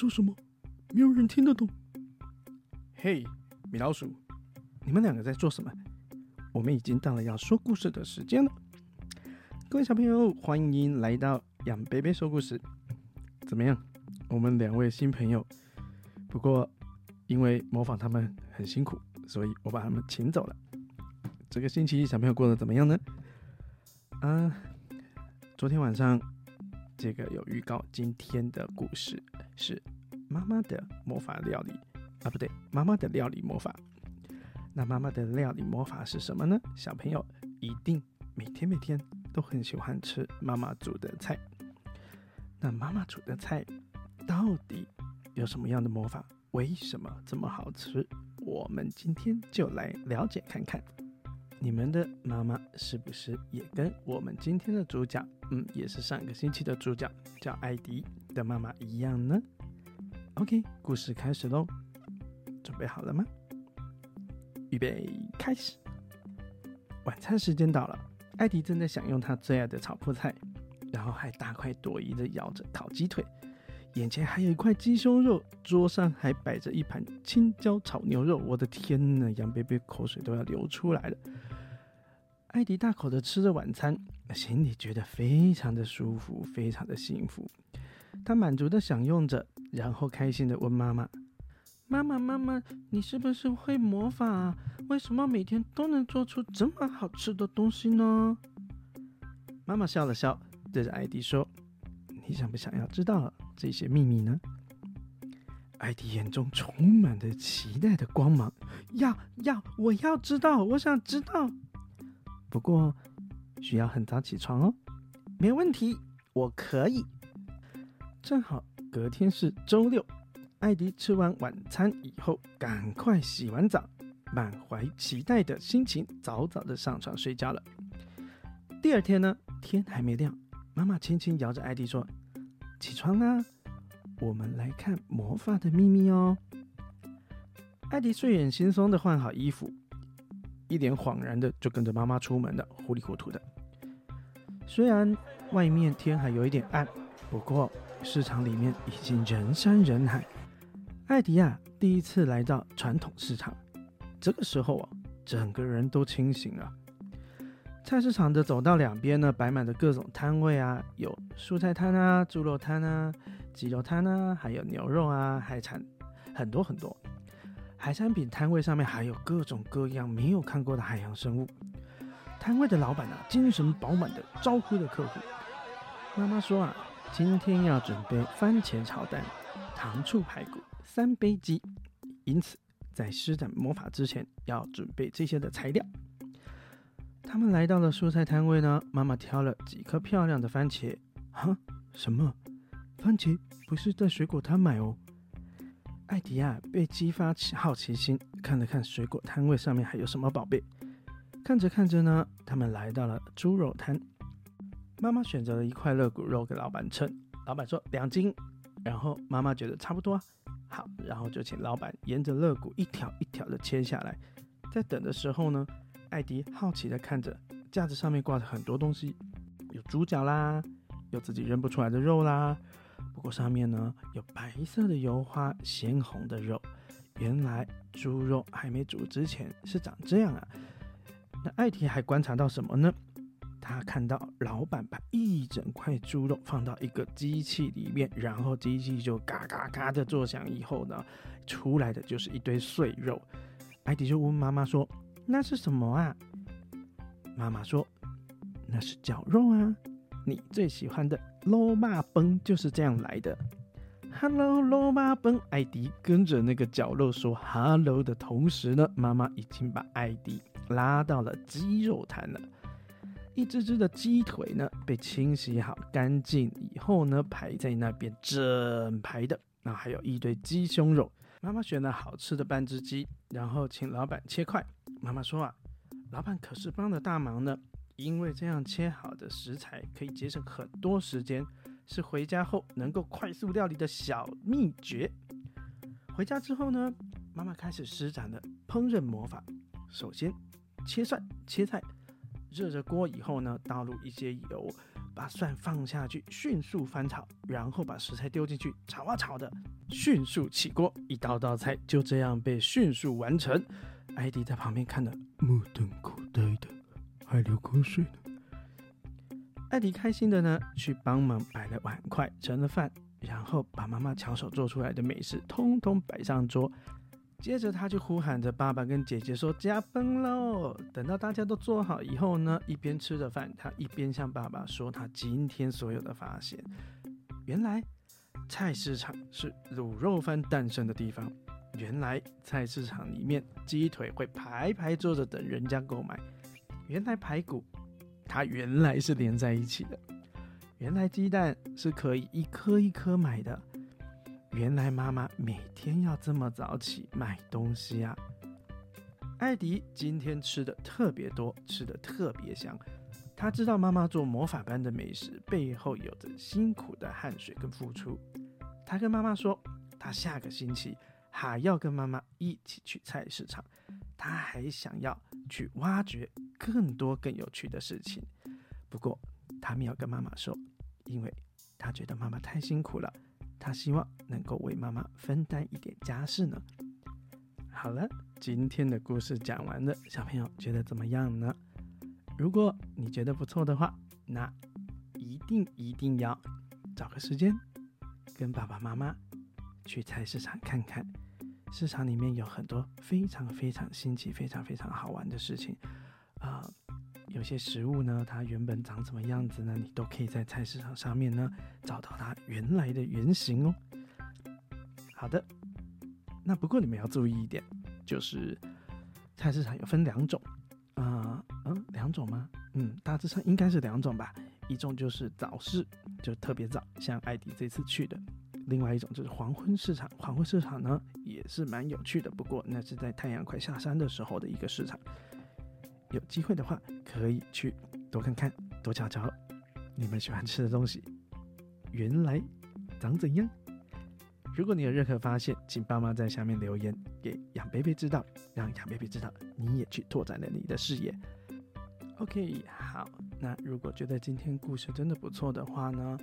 说什么？没有人听得懂。嘿，米老鼠，你们两个在做什么？我们已经到了要说故事的时间了。各位小朋友，欢迎来到养贝贝说故事。怎么样？我们两位新朋友，不过因为模仿他们很辛苦，所以我把他们请走了。这个星期小朋友过得怎么样呢？啊，昨天晚上这个有预告，今天的故事是妈妈的魔法料理啊，不对，妈妈的料理魔法。那妈妈的料理魔法是什么呢？小朋友一定每天每天都很喜欢吃妈妈煮的菜。那妈妈煮的菜到底有什么样的魔法？为什么这么好吃？我们今天就来了解看看。你们的妈妈是不是也跟我们今天的主角，嗯，也是上个星期的主角叫艾迪的妈妈一样呢？OK，故事开始喽，准备好了吗？预备，开始。晚餐时间到了，艾迪正在享用他最爱的炒菠菜，然后还大快朵颐的咬着烤鸡腿，眼前还有一块鸡胸肉，桌上还摆着一盘青椒炒牛肉。我的天呐，杨贝贝口水都要流出来了。艾迪大口的吃着晚餐，心里觉得非常的舒服，非常的幸福。他满足的享用着，然后开心的问妈妈：“妈妈，妈妈，你是不是会魔法啊？为什么每天都能做出这么好吃的东西呢？”妈妈笑了笑，对着艾迪说：“你想不想要知道这些秘密呢？”艾迪眼中充满着期待的光芒，要要，我要知道，我想知道。不过需要很早起床哦，没问题，我可以。正好隔天是周六，艾迪吃完晚餐以后，赶快洗完澡，满怀期待的心情，早早的上床睡觉了。第二天呢，天还没亮，妈妈轻轻摇着艾迪说：“起床啦，我们来看魔法的秘密哦。”艾迪睡眼惺忪的换好衣服。一脸恍然的就跟着妈妈出门了，糊里糊涂的。虽然外面天还有一点暗，不过市场里面已经人山人海。艾迪亚第一次来到传统市场，这个时候啊，整个人都清醒了。菜市场的走道两边呢，摆满着各种摊位啊，有蔬菜摊啊、猪肉摊啊、鸡肉摊啊，还有牛肉啊、海产，很多很多。海产品摊位上面还有各种各样没有看过的海洋生物。摊位的老板啊，精神饱满的招呼着客户。妈妈说啊，今天要准备番茄炒蛋、糖醋排骨、三杯鸡，因此在施展魔法之前要准备这些的材料。他们来到了蔬菜摊位呢，妈妈挑了几颗漂亮的番茄。哈，什么？番茄不是在水果摊买哦。艾迪亚被激发起好奇心，看了看水果摊位上面还有什么宝贝。看着看着呢，他们来到了猪肉摊。妈妈选择了一块肋骨肉给老板称，老板说两斤。然后妈妈觉得差不多，好，然后就请老板沿着肋骨一条一条的切下来。在等的时候呢，艾迪好奇的看着架子上面挂着很多东西，有猪脚啦，有自己认不出来的肉啦。不过上面呢有白色的油花，鲜红的肉。原来猪肉还没煮之前是长这样啊！那艾迪还观察到什么呢？他看到老板把一整块猪肉放到一个机器里面，然后机器就嘎嘎嘎的作响，以后呢出来的就是一堆碎肉。艾迪就问妈妈说：“那是什么啊？”妈妈说：“那是绞肉啊。”你最喜欢的罗马崩就是这样来的。Hello，罗马崩，艾迪跟着那个角落说 Hello 的同时呢，妈妈已经把艾迪拉到了鸡肉摊了。一只只的鸡腿呢，被清洗好干净以后呢，排在那边整排的。那还有一堆鸡胸肉，妈妈选了好吃的半只鸡，然后请老板切块。妈妈说啊，老板可是帮了大忙呢。因为这样切好的食材可以节省很多时间，是回家后能够快速料理的小秘诀。回家之后呢，妈妈开始施展了烹饪魔法。首先切蒜切菜，热着锅以后呢，倒入一些油，把蒜放下去，迅速翻炒，然后把食材丢进去，炒啊炒的，迅速起锅，一道道菜就这样被迅速完成。艾迪在旁边看的目瞪口呆的，还流口水呢。艾迪开心的呢，去帮忙摆了碗筷，盛了饭，然后把妈妈巧手做出来的美食通通摆上桌。接着他就呼喊着爸爸跟姐姐说：“加班喽！”等到大家都做好以后呢，一边吃着饭，他一边向爸爸说他今天所有的发现。原来菜市场是卤肉饭诞生的地方。原来菜市场里面鸡腿会排排坐着等人家购买。原来排骨它原来是连在一起的。原来鸡蛋是可以一颗一颗买的。原来妈妈每天要这么早起买东西啊！艾迪今天吃的特别多，吃的特别香。他知道妈妈做魔法般的美食背后有着辛苦的汗水跟付出。他跟妈妈说，他下个星期还要跟妈妈一起去菜市场，他还想要去挖掘更多更有趣的事情。不过他没有跟妈妈说，因为他觉得妈妈太辛苦了。他希望能够为妈妈分担一点家事呢。好了，今天的故事讲完了，小朋友觉得怎么样呢？如果你觉得不错的话，那一定一定要找个时间跟爸爸妈妈去菜市场看看。市场里面有很多非常非常新奇、非常非常好玩的事情啊。有些食物呢，它原本长什么样子呢？你都可以在菜市场上面呢找到它原来的原型哦。好的，那不过你们要注意一点，就是菜市场有分两种啊，嗯，两种吗？嗯，大致上应该是两种吧。一种就是早市，就特别早，像艾迪这次去的；另外一种就是黄昏市场，黄昏市场呢也是蛮有趣的，不过那是在太阳快下山的时候的一个市场。有机会的话，可以去多看看、多瞧瞧你们喜欢吃的东西，原来长怎样？如果你有任何发现，请爸妈在下面留言给杨贝贝知道，让杨贝贝知道你也去拓展了你的视野。OK，好，那如果觉得今天故事真的不错的话呢，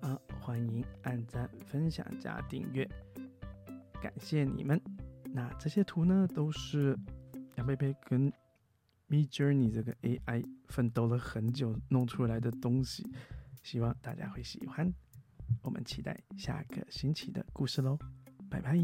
啊，欢迎按赞、分享加订阅，感谢你们。那这些图呢，都是杨贝贝跟。Me Journey 这个 AI 奋斗了很久弄出来的东西，希望大家会喜欢。我们期待下个星期的故事喽，拜拜。